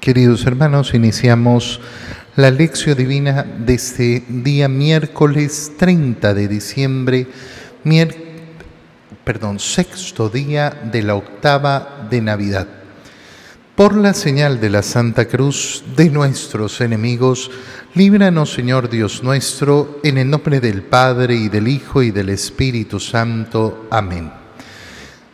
queridos hermanos, iniciamos la lección divina de este día miércoles 30 de diciembre, perdón, sexto día de la octava de Navidad. Por la señal de la Santa Cruz de nuestros enemigos, líbranos Señor Dios nuestro, en el nombre del Padre y del Hijo y del Espíritu Santo. Amén.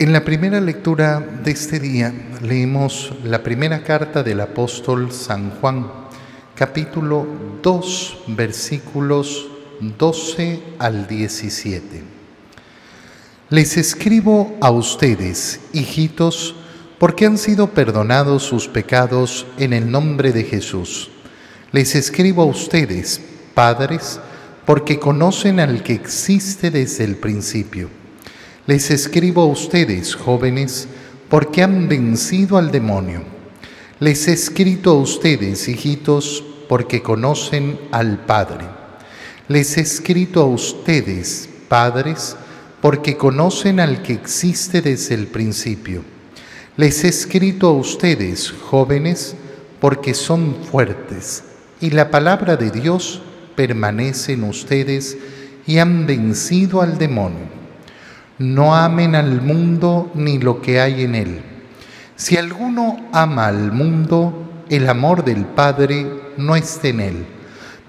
En la primera lectura de este día leemos la primera carta del apóstol San Juan, capítulo 2, versículos 12 al 17. Les escribo a ustedes, hijitos, porque han sido perdonados sus pecados en el nombre de Jesús. Les escribo a ustedes, padres, porque conocen al que existe desde el principio. Les escribo a ustedes, jóvenes, porque han vencido al demonio. Les he escrito a ustedes, hijitos, porque conocen al Padre. Les he escrito a ustedes, padres, porque conocen al que existe desde el principio. Les he escrito a ustedes, jóvenes, porque son fuertes, y la palabra de Dios permanece en ustedes y han vencido al demonio no amen al mundo ni lo que hay en él. Si alguno ama al mundo, el amor del Padre no está en él,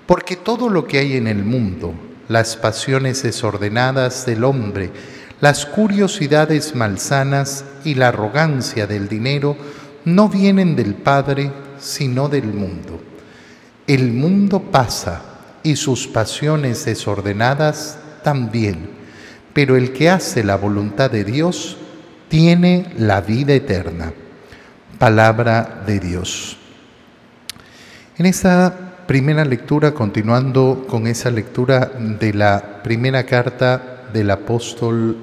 porque todo lo que hay en el mundo, las pasiones desordenadas del hombre, las curiosidades malsanas y la arrogancia del dinero, no vienen del Padre, sino del mundo. El mundo pasa y sus pasiones desordenadas también pero el que hace la voluntad de Dios tiene la vida eterna. Palabra de Dios. En esta primera lectura, continuando con esa lectura de la primera carta del apóstol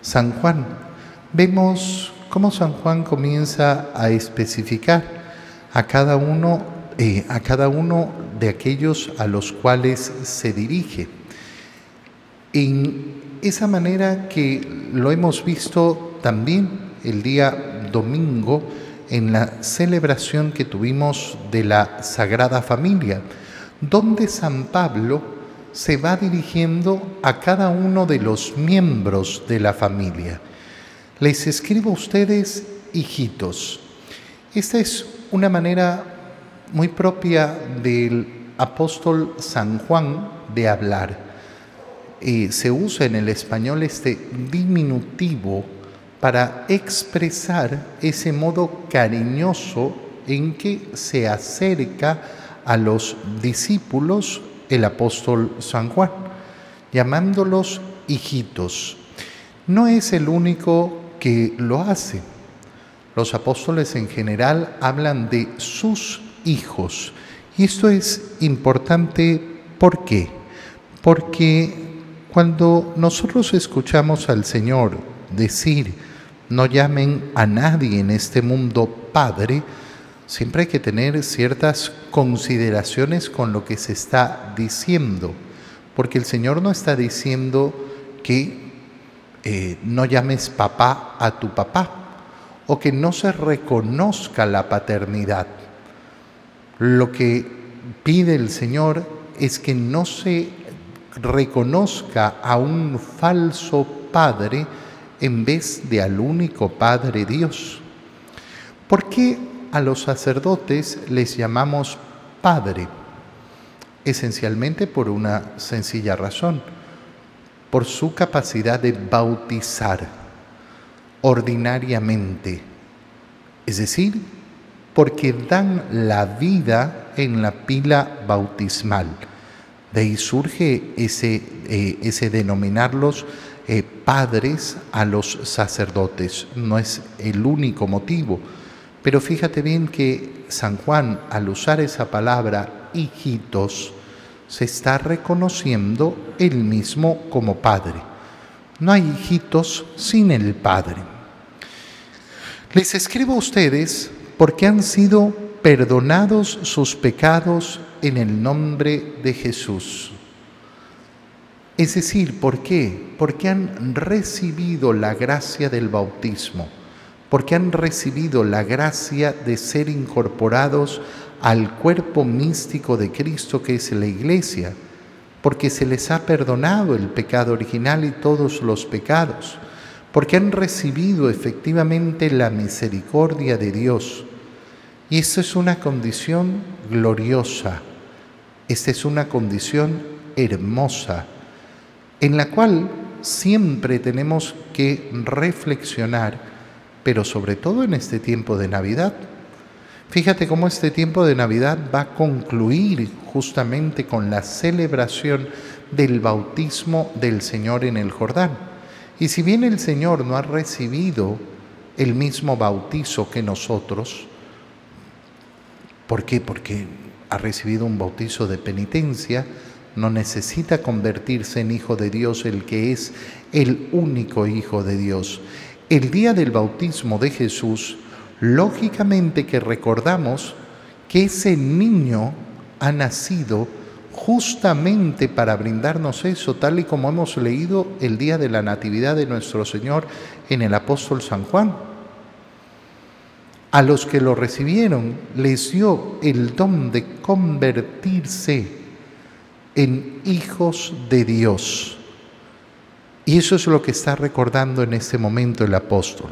San Juan, vemos cómo San Juan comienza a especificar a cada uno, eh, a cada uno de aquellos a los cuales se dirige. En esa manera que lo hemos visto también el día domingo en la celebración que tuvimos de la Sagrada Familia, donde San Pablo se va dirigiendo a cada uno de los miembros de la familia. Les escribo a ustedes, hijitos. Esta es una manera muy propia del apóstol San Juan de hablar se usa en el español este diminutivo para expresar ese modo cariñoso en que se acerca a los discípulos el apóstol San Juan, llamándolos hijitos. No es el único que lo hace. Los apóstoles en general hablan de sus hijos. Y esto es importante, ¿por qué? Porque cuando nosotros escuchamos al Señor decir, no llamen a nadie en este mundo Padre, siempre hay que tener ciertas consideraciones con lo que se está diciendo, porque el Señor no está diciendo que eh, no llames papá a tu papá o que no se reconozca la paternidad. Lo que pide el Señor es que no se reconozca a un falso Padre en vez de al único Padre Dios. ¿Por qué a los sacerdotes les llamamos Padre? Esencialmente por una sencilla razón, por su capacidad de bautizar ordinariamente, es decir, porque dan la vida en la pila bautismal de ahí surge ese, eh, denominarlos eh, padres a los sacerdotes. No es el único motivo, Pero fíjate bien que San Juan, al usar esa palabra hijitos, se está reconociendo él mismo como padre. No hay hijitos sin el padre. Les escribo a ustedes porque han sido perdonados sus pecados en el nombre de Jesús. Es decir, ¿por qué? Porque han recibido la gracia del bautismo, porque han recibido la gracia de ser incorporados al cuerpo místico de Cristo que es la iglesia, porque se les ha perdonado el pecado original y todos los pecados, porque han recibido efectivamente la misericordia de Dios. Y esta es una condición gloriosa, esta es una condición hermosa en la cual siempre tenemos que reflexionar, pero sobre todo en este tiempo de Navidad. Fíjate cómo este tiempo de Navidad va a concluir justamente con la celebración del bautismo del Señor en el Jordán. Y si bien el Señor no ha recibido el mismo bautizo que nosotros, ¿por qué? Porque ha recibido un bautizo de penitencia, no necesita convertirse en hijo de Dios el que es el único hijo de Dios. El día del bautismo de Jesús, lógicamente que recordamos que ese niño ha nacido justamente para brindarnos eso, tal y como hemos leído el día de la Natividad de nuestro Señor en el apóstol San Juan. A los que lo recibieron les dio el don de convertirse en hijos de Dios. Y eso es lo que está recordando en este momento el apóstol.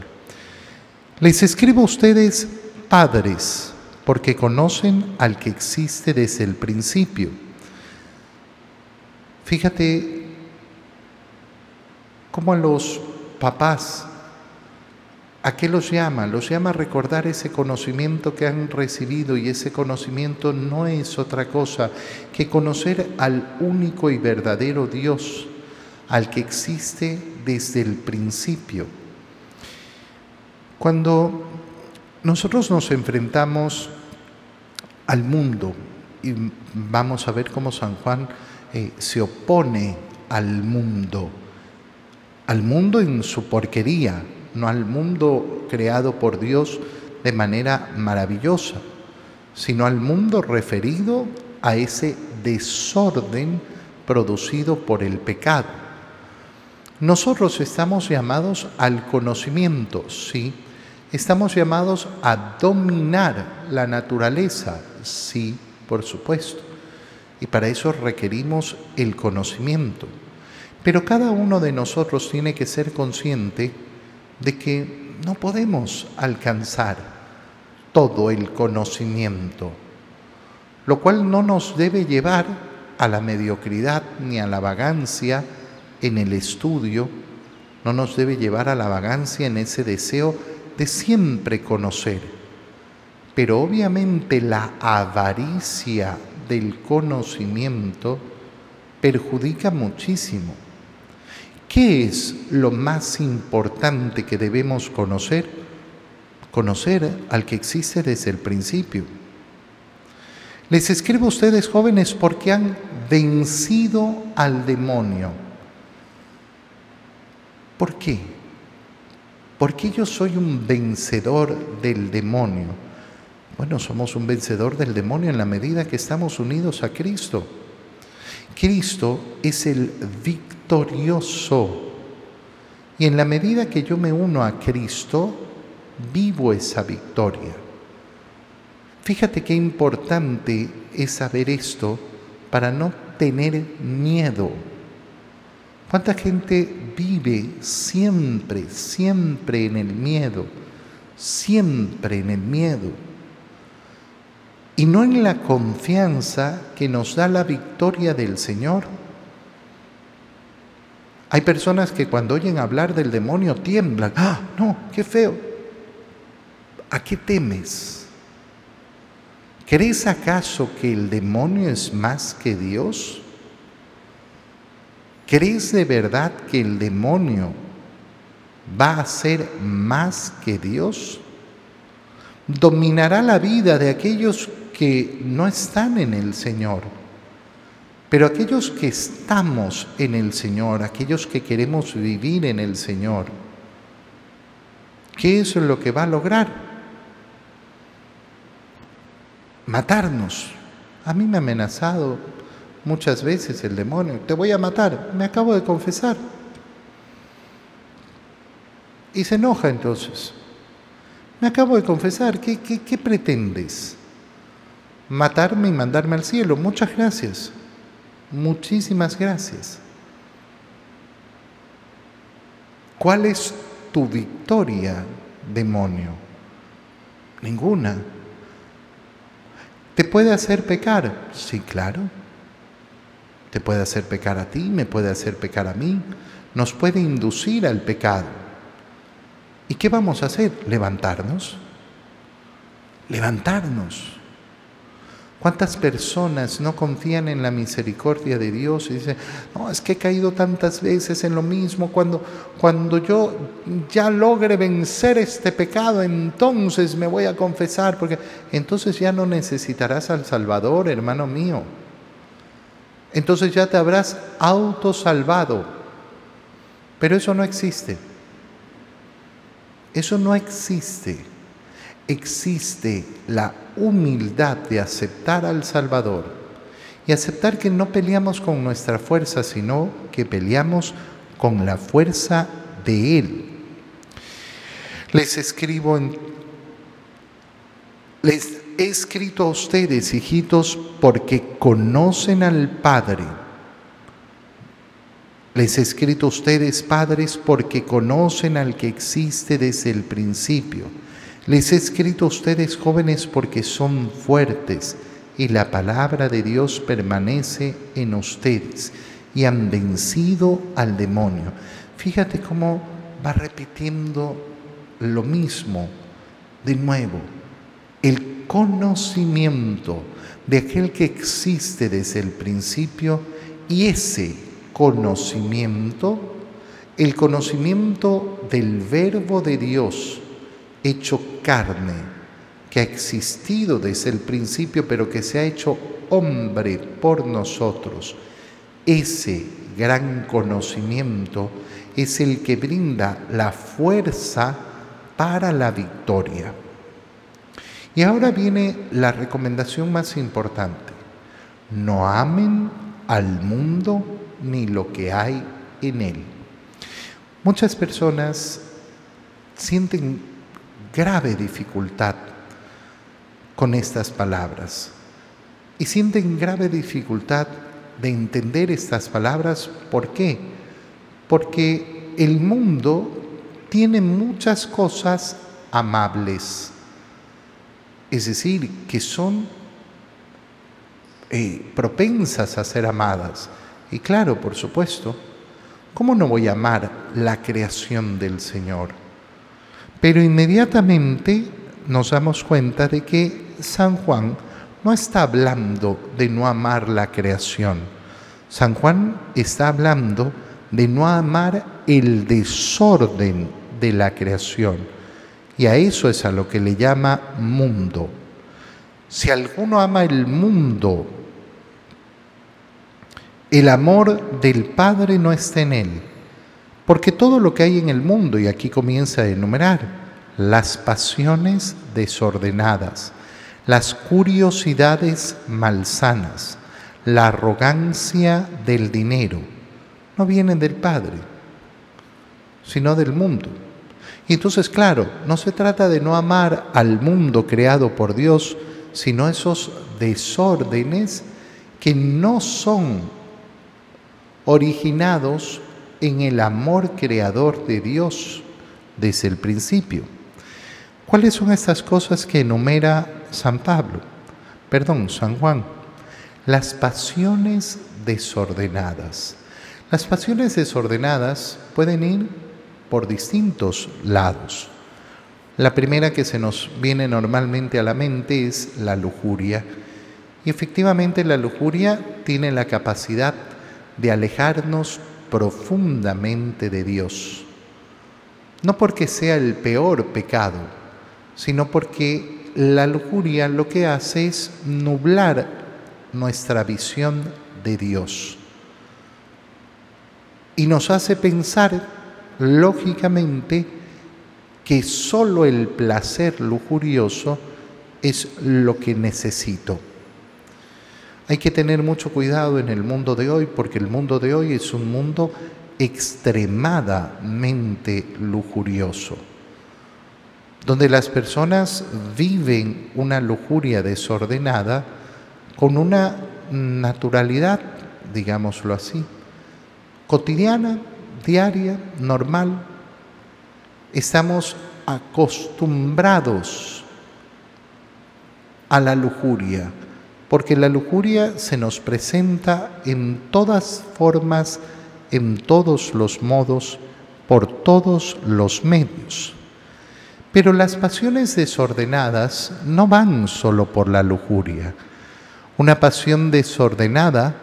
Les escribo a ustedes padres, porque conocen al que existe desde el principio. Fíjate cómo a los papás ¿A qué los llama? Los llama a recordar ese conocimiento que han recibido y ese conocimiento no es otra cosa que conocer al único y verdadero Dios, al que existe desde el principio. Cuando nosotros nos enfrentamos al mundo y vamos a ver cómo San Juan eh, se opone al mundo, al mundo en su porquería, no al mundo creado por Dios de manera maravillosa, sino al mundo referido a ese desorden producido por el pecado. Nosotros estamos llamados al conocimiento, sí. Estamos llamados a dominar la naturaleza, sí, por supuesto. Y para eso requerimos el conocimiento. Pero cada uno de nosotros tiene que ser consciente de que no podemos alcanzar todo el conocimiento, lo cual no nos debe llevar a la mediocridad ni a la vagancia en el estudio, no nos debe llevar a la vagancia en ese deseo de siempre conocer. Pero obviamente la avaricia del conocimiento perjudica muchísimo ¿Qué es lo más importante que debemos conocer? Conocer al que existe desde el principio. Les escribo a ustedes jóvenes porque han vencido al demonio. ¿Por qué? Porque yo soy un vencedor del demonio. Bueno, somos un vencedor del demonio en la medida que estamos unidos a Cristo. Cristo es el victorioso. Y en la medida que yo me uno a Cristo, vivo esa victoria. Fíjate qué importante es saber esto para no tener miedo. ¿Cuánta gente vive siempre, siempre en el miedo? Siempre en el miedo y no en la confianza que nos da la victoria del Señor. Hay personas que cuando oyen hablar del demonio tiemblan. Ah, no, qué feo. ¿A qué temes? ¿Crees acaso que el demonio es más que Dios? ¿Crees de verdad que el demonio va a ser más que Dios? dominará la vida de aquellos que no están en el Señor. Pero aquellos que estamos en el Señor, aquellos que queremos vivir en el Señor, ¿qué es lo que va a lograr? Matarnos. A mí me ha amenazado muchas veces el demonio, te voy a matar, me acabo de confesar. Y se enoja entonces. Me acabo de confesar, ¿qué, pretendes? Matarme y mandarme al cielo. Muchas gracias. Muchísimas gracias. ¿Cuál es tu victoria, demonio? Ninguna. ¿Te puede hacer pecar? Sí, claro. Te puede hacer pecar a ti, me puede hacer pecar a mí. Nos puede inducir al pecado. ¿Y qué vamos a hacer? Levantarnos. Levantarnos. ¿Cuántas personas no confían en la misericordia de Dios y dicen, no, es que he caído tantas veces en lo mismo, cuando, cuando yo ya logre vencer este pecado, entonces me voy a confesar, porque entonces ya no necesitarás al Salvador, hermano mío. Entonces ya te habrás autosalvado. Pero eso no existe. Eso no existe existe la humildad de aceptar al Salvador y aceptar que no peleamos con nuestra fuerza, sino que peleamos con la fuerza de Él. Les escribo. Les he escrito a ustedes, hijitos, porque conocen al Padre. Les he escrito a ustedes, padres, porque conocen al que existe desde el principio. Les he escrito a ustedes jóvenes porque son fuertes y la palabra de Dios permanece en ustedes y han vencido al demonio. Fíjate cómo va repitiendo lo mismo de nuevo. El conocimiento de aquel que existe desde el principio y ese conocimiento, el conocimiento del verbo de Dios, hecho carne, que ha existido desde el principio, pero que se ha hecho hombre por nosotros. Ese gran conocimiento es el que brinda la fuerza para la victoria. Y ahora viene la recomendación más importante. No amen al mundo ni lo que hay en él. Muchas personas sienten grave dificultad con estas palabras y sienten grave dificultad de entender estas palabras. ¿Por qué? Porque el mundo tiene muchas cosas amables, es decir, que son eh, propensas a ser amadas. Y claro, por supuesto, ¿cómo no voy a amar la creación del Señor? Pero inmediatamente nos damos cuenta de que San Juan no está hablando de no amar la creación. San Juan está hablando de no amar el desorden de la creación. Y a eso es a lo que le llama mundo. Si alguno ama el mundo, el amor del Padre no está en él. Porque todo lo que hay en el mundo, y aquí comienza a enumerar, las pasiones desordenadas, las curiosidades malsanas, la arrogancia del dinero, no vienen del Padre, sino del mundo. Y entonces, claro, no se trata de no amar al mundo creado por Dios, sino esos desórdenes que no son originados en el amor creador de Dios desde el principio. ¿Cuáles son estas cosas que enumera San Pablo? Perdón, San Juan. Las pasiones desordenadas. Las pasiones desordenadas pueden ir por distintos lados. La primera que se nos viene normalmente a la mente es la lujuria. Y efectivamente la lujuria tiene la capacidad de alejarnos profundamente de Dios. No porque sea el peor pecado, sino porque la lujuria lo que hace es nublar nuestra visión de Dios y nos hace pensar lógicamente que solo el placer lujurioso es lo que necesito. Hay que tener mucho cuidado en el mundo de hoy porque el mundo de hoy es un mundo extremadamente lujurioso, donde las personas viven una lujuria desordenada con una naturalidad, digámoslo así, cotidiana, diaria, normal. Estamos acostumbrados a la lujuria, porque la lujuria se nos presenta en todas formas, en todos los modos, por todos los medios. Pero las pasiones desordenadas no van solo por la lujuria. Una pasión desordenada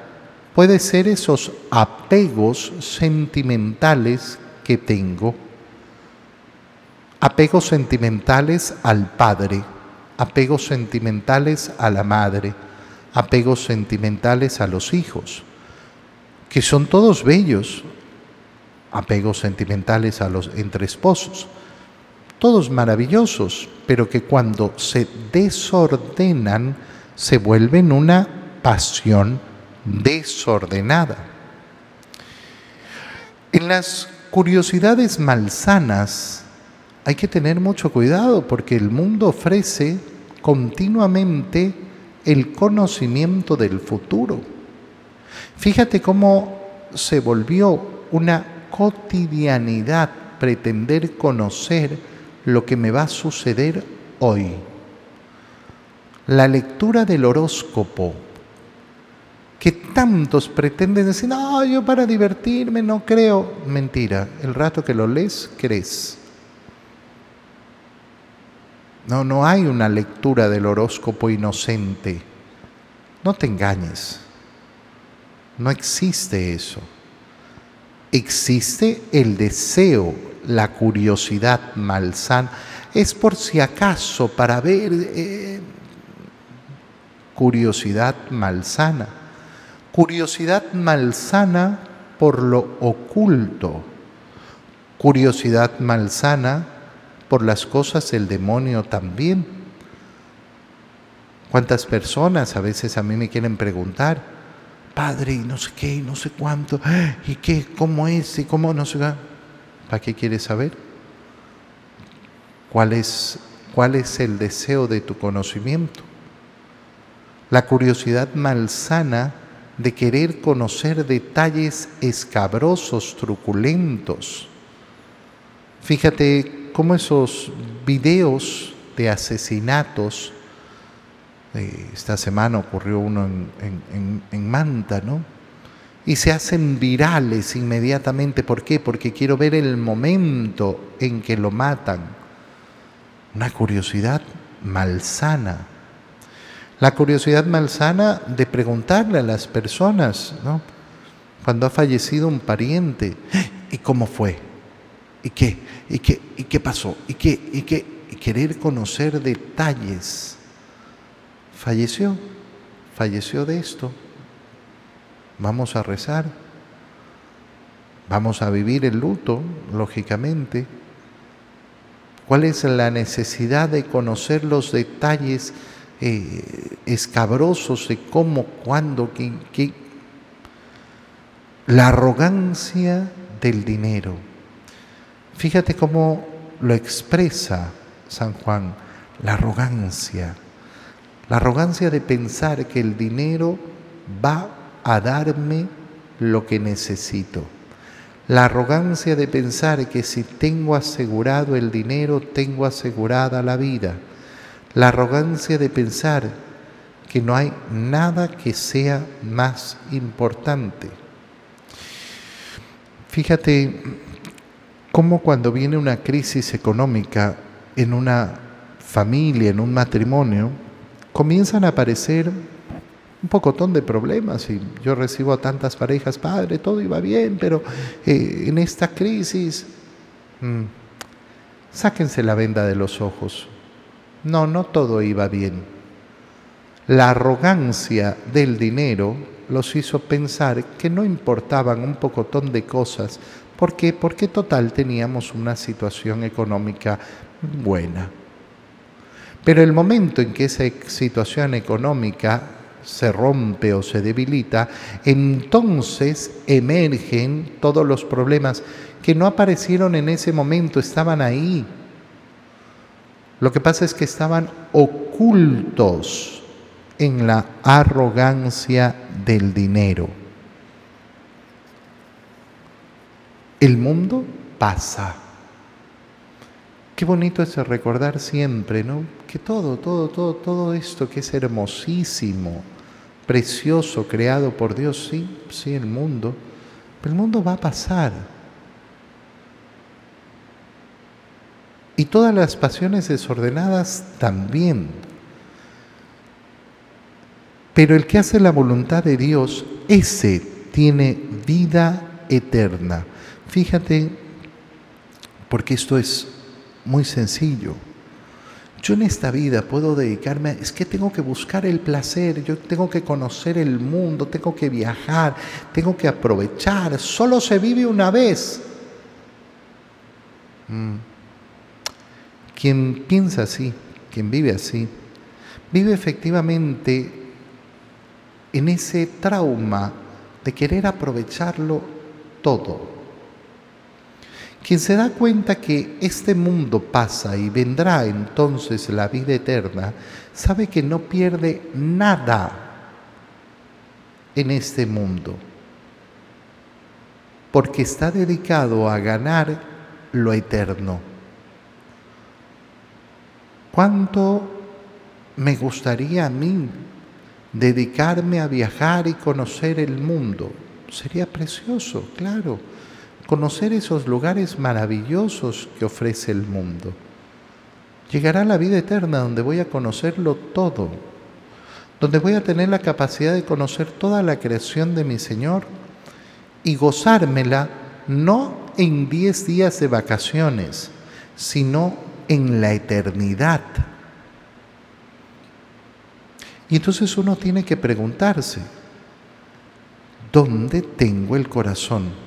puede ser esos apegos sentimentales que tengo. Apegos sentimentales al padre, apegos sentimentales a la madre, apegos sentimentales a los hijos, que son todos bellos, apegos sentimentales a los entre esposos, todos maravillosos, pero que cuando se desordenan se vuelven una pasión desordenada. En las curiosidades malsanas hay que tener mucho cuidado porque el mundo ofrece continuamente el conocimiento del futuro. Fíjate cómo se volvió una cotidianidad pretender conocer lo que me va a suceder hoy. La lectura del horóscopo, que tantos pretenden decir, no, yo para divertirme no creo. Mentira, el rato que lo lees, crees. No, no hay una lectura del horóscopo inocente. No te engañes. No existe eso. Existe el deseo, la curiosidad malsana. Es por si acaso para ver eh, curiosidad malsana. Curiosidad malsana por lo oculto. Curiosidad malsana por las cosas del demonio también. ¿Cuántas personas a veces a mí me quieren preguntar, Padre, y no sé qué, y no sé cuánto, y qué, cómo es, y cómo no sé ¿Para qué quieres saber? ¿Cuál es, ¿Cuál es el deseo de tu conocimiento? La curiosidad malsana de querer conocer detalles escabrosos, truculentos. Fíjate cómo esos videos de asesinatos, eh, esta semana ocurrió uno en, en Manta, ¿no? Y se hacen virales inmediatamente. ¿Por qué? Porque quiero ver el momento en que lo matan. Una curiosidad malsana. La curiosidad malsana de preguntarle a las personas, ¿no? Cuando ha fallecido un pariente, ¿y cómo fue? ¿Y qué? ¿Y qué? ¿Y qué pasó? ¿Y qué? ¿Y qué? Querer conocer detalles. Falleció, falleció de esto. Vamos a rezar. Vamos a vivir el luto, lógicamente. ¿Cuál es la necesidad de conocer los detalles eh, escabrosos de cómo, cuándo, qué? La arrogancia del dinero Fíjate cómo lo expresa San Juan, la arrogancia. La arrogancia de pensar que el dinero va a darme lo que necesito. La arrogancia de pensar que si tengo asegurado el dinero, tengo asegurada la vida. La arrogancia de pensar que no hay nada que sea más importante. Fíjate cómo cuando viene una crisis económica en una familia, en un matrimonio, comienzan a aparecer un pocotón de problemas y yo recibo a tantas parejas, padre, todo iba bien, pero eh, en esta crisis, mm, sáquense la venda de los ojos. No, no todo iba bien. La arrogancia del dinero los hizo pensar que no importaban un pocotón de cosas. ¿Por qué? Porque total teníamos una situación económica buena. Pero el momento en que esa situación económica se rompe o se debilita, entonces emergen todos los problemas que no aparecieron en ese momento, estaban ahí. Lo que pasa es que estaban ocultos en la arrogancia del dinero. El mundo pasa. Qué bonito es recordar siempre, ¿no? Que todo, todo, todo, todo esto que es hermosísimo, precioso, creado por Dios, sí, sí, el mundo, pero el mundo va a pasar. Y todas las pasiones desordenadas también. Pero el que hace la voluntad de Dios, ese tiene vida eterna. Fíjate, porque esto es muy sencillo. Yo en esta vida puedo dedicarme, es que tengo que buscar el placer, yo tengo que conocer el mundo, tengo que viajar, tengo que aprovechar, solo se vive una vez. Mm. Quien piensa así, quien vive así, vive efectivamente en ese trauma de querer aprovecharlo todo. Quien se da cuenta que este mundo pasa y vendrá entonces la vida eterna, sabe que no pierde nada en este mundo, porque está dedicado a ganar lo eterno. ¿Cuánto me gustaría a mí dedicarme a viajar y conocer el mundo? Sería precioso, claro conocer esos lugares maravillosos que ofrece el mundo. Llegará la vida eterna donde voy a conocerlo todo, donde voy a tener la capacidad de conocer toda la creación de mi Señor y gozármela no en diez días de vacaciones, sino en la eternidad. Y entonces uno tiene que preguntarse, ¿dónde tengo el corazón?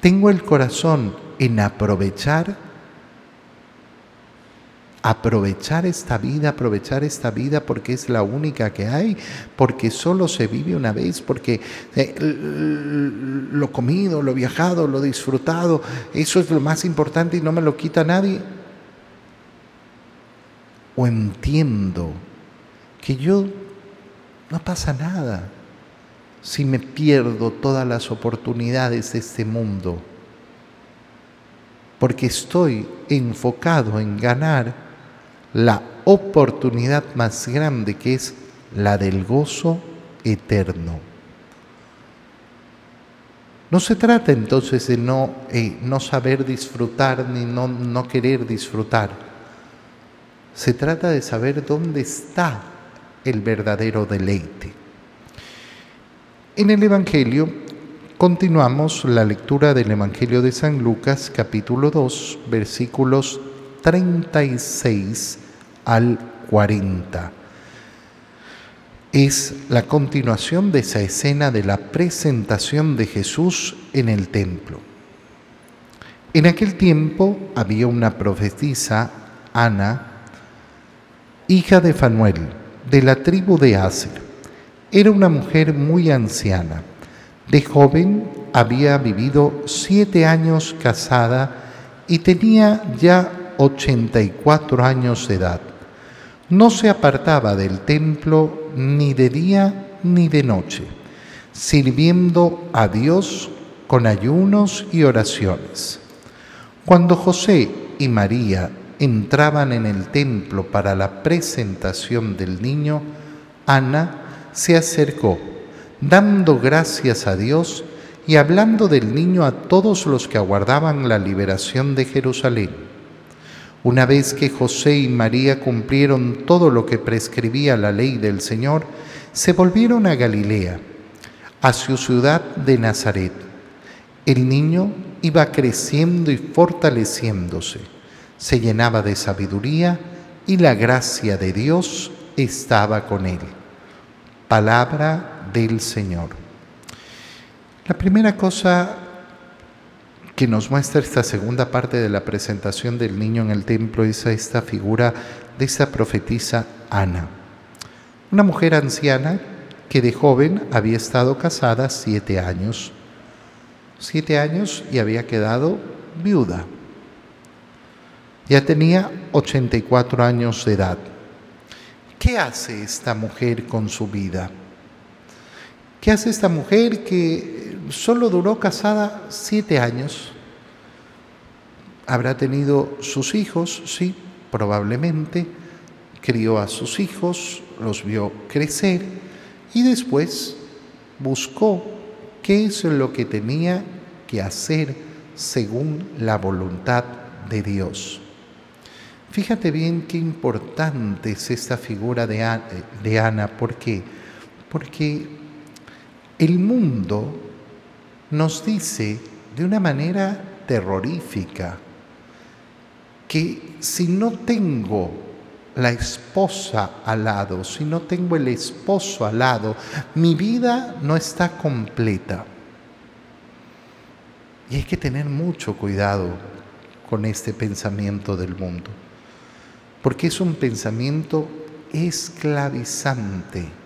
Tengo el corazón en aprovechar, aprovechar esta vida, aprovechar esta vida porque es la única que hay, porque solo se vive una vez, porque eh, lo comido, lo viajado, lo disfrutado, eso es lo más importante y no me lo quita nadie. O entiendo que yo no pasa nada si me pierdo todas las oportunidades de este mundo? Porque estoy enfocado en ganar la oportunidad más grande que es la del gozo eterno. No se trata entonces de no, eh, no saber disfrutar ni no, no querer disfrutar. Se trata de saber dónde está el verdadero deleite. En el Evangelio continuamos la lectura del Evangelio de San Lucas capítulo 2 versículos 36 al 40. Es la continuación de esa escena de la presentación de Jesús en el templo. En aquel tiempo había una profetisa, Ana, hija de Fanuel, de la tribu de Aser era una mujer muy anciana. De joven había vivido siete años casada y tenía ya 84 años de edad. No se apartaba del templo ni de día ni de noche, sirviendo a Dios con ayunos y oraciones. Cuando José y María entraban en el templo para la presentación del niño, Ana se acercó, dando gracias a Dios y hablando del niño a todos los que aguardaban la liberación de Jerusalén. Una vez que José y María cumplieron todo lo que prescribía la ley del Señor, se volvieron a Galilea, a su ciudad de Nazaret. El niño iba creciendo y fortaleciéndose, se llenaba de sabiduría y la gracia de Dios estaba con él. Palabra del Señor. La primera cosa que nos muestra esta segunda parte de la presentación del niño en el templo es esta figura de esta profetisa Ana, una mujer anciana que de joven había estado casada siete años, siete años y había quedado viuda. Ya tenía 84 años de edad. ¿Qué hace esta mujer con su vida? ¿Qué hace esta mujer que solo duró casada siete años? Habrá tenido sus hijos, sí, probablemente. Crió a sus hijos, los vio crecer y después buscó qué es lo que tenía que hacer según la voluntad de Dios. Fíjate bien qué importante es esta figura de Ana, de Ana. ¿Por qué? Porque el mundo nos dice de una manera terrorífica que si no tengo la esposa al lado, si no tengo el esposo al lado, mi vida no está completa. Y hay que tener mucho cuidado con este pensamiento del mundo, porque es un pensamiento esclavizante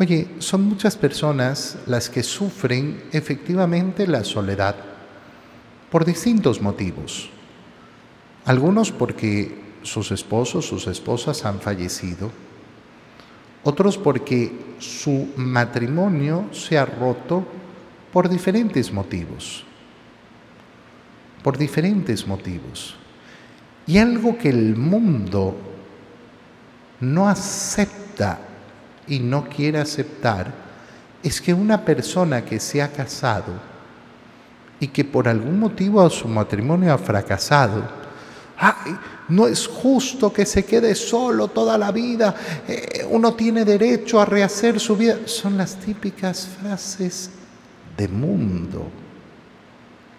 Oye, son muchas personas las que sufren efectivamente la soledad por distintos motivos. Algunos porque sus esposos, sus esposas han fallecido. Otros porque su matrimonio se ha roto por diferentes motivos. Por diferentes motivos. Y algo que el mundo no acepta y no quiere aceptar es que una persona que se ha casado y que por algún motivo su matrimonio ha fracasado, ay, no es justo que se quede solo toda la vida, eh, uno tiene derecho a rehacer su vida. Son las típicas frases de mundo,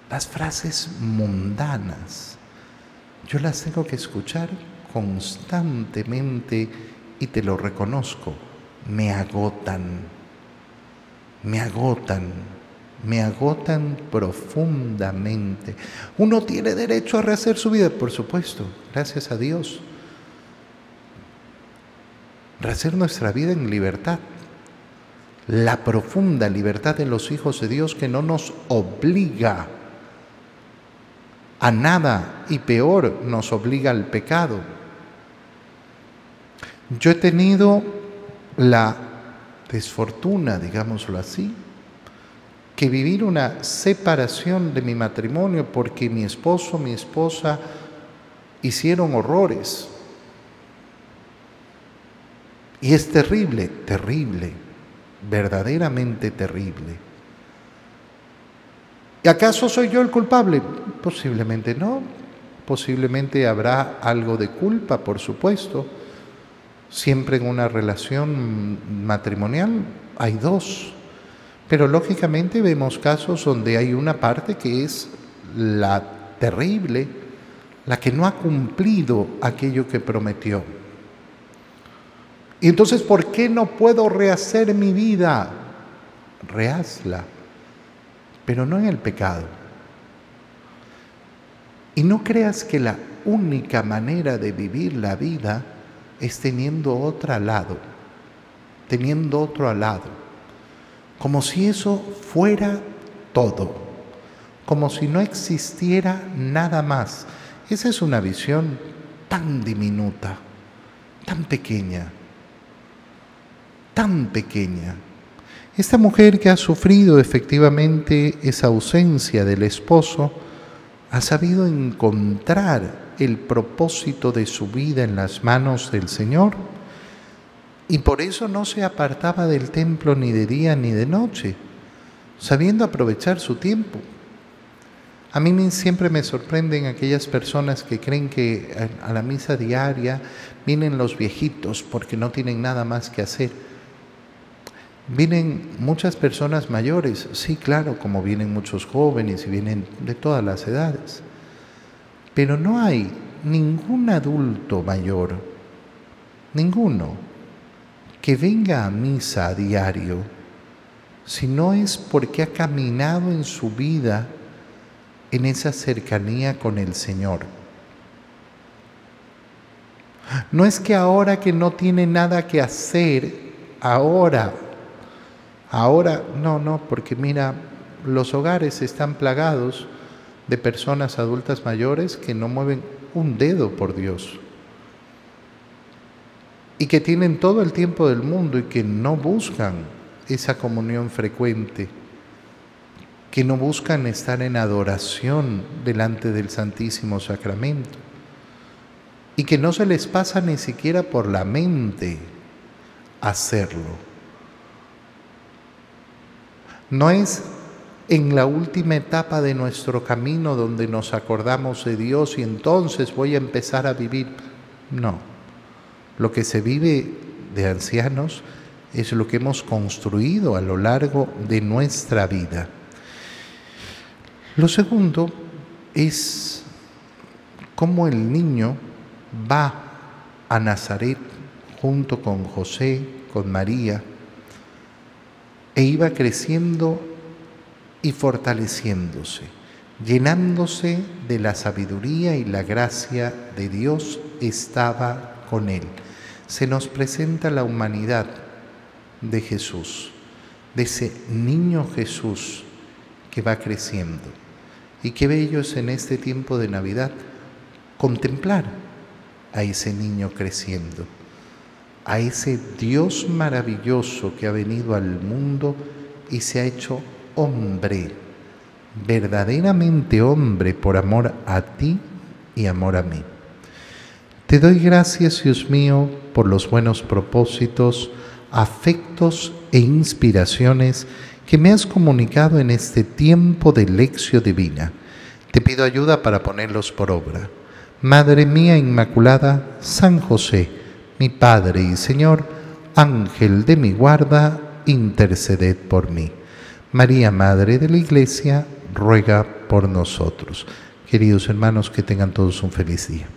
las frases mundanas. Yo las tengo que escuchar constantemente y te lo reconozco me agotan, me agotan, me agotan profundamente. Uno tiene derecho a rehacer su vida, por supuesto, gracias a Dios. Rehacer nuestra vida en libertad. La profunda libertad de los hijos de Dios que no nos obliga a nada y peor nos obliga al pecado. Yo he tenido la desfortuna, digámoslo así, que vivir una separación de mi matrimonio porque mi esposo, mi esposa hicieron horrores. Y es terrible, terrible, verdaderamente terrible. ¿Y acaso soy yo el culpable? Posiblemente no. Posiblemente habrá algo de culpa, por supuesto Siempre en una relación matrimonial hay dos, pero lógicamente vemos casos donde hay una parte que es la terrible, la que no ha cumplido aquello que prometió. Y entonces, ¿por qué no puedo rehacer mi vida? Rehazla, pero no en el pecado. Y no creas que la única manera de vivir la vida es teniendo otra al lado, teniendo otro al lado, como si eso fuera todo, como si no existiera nada más. Esa es una visión tan diminuta, tan pequeña, tan pequeña. Esta mujer que ha sufrido efectivamente esa ausencia del esposo, ha sabido encontrar el propósito de su vida en las manos del Señor y por eso no se apartaba del templo ni de día ni de noche, sabiendo aprovechar su tiempo. A mí siempre me sorprenden aquellas personas que creen que a la misa diaria vienen los viejitos porque no tienen nada más que hacer. Vienen muchas personas mayores, sí, claro, como vienen muchos jóvenes y vienen de todas las edades. Pero no hay ningún adulto mayor, ninguno, que venga a misa a diario, si no es porque ha caminado en su vida en esa cercanía con el Señor. No es que ahora que no tiene nada que hacer, ahora, ahora, no, no, porque mira, los hogares están plagados de personas adultas mayores que no mueven un dedo por Dios y que tienen todo el tiempo del mundo y que no buscan esa comunión frecuente, que no buscan estar en adoración delante del Santísimo Sacramento y que no se les pasa ni siquiera por la mente hacerlo. No es en la última etapa de nuestro camino donde nos acordamos de Dios y entonces voy a empezar a vivir. No, lo que se vive de ancianos es lo que hemos construido a lo largo de nuestra vida. Lo segundo es cómo el niño va a Nazaret junto con José, con María, e iba creciendo y fortaleciéndose, llenándose de la sabiduría y la gracia de Dios estaba con él. Se nos presenta la humanidad de Jesús, de ese niño Jesús que va creciendo. Y qué bello es en este tiempo de Navidad contemplar a ese niño creciendo, a ese Dios maravilloso que ha venido al mundo y se ha hecho hombre, verdaderamente hombre por amor a ti y amor a mí. Te doy gracias, Dios mío, por los buenos propósitos, afectos e inspiraciones que me has comunicado en este tiempo de lección divina. Te pido ayuda para ponerlos por obra. Madre mía Inmaculada, San José, mi Padre y Señor, Ángel de mi guarda, interceded por mí. María, Madre de la Iglesia, ruega por nosotros. Queridos hermanos, que tengan todos un feliz día.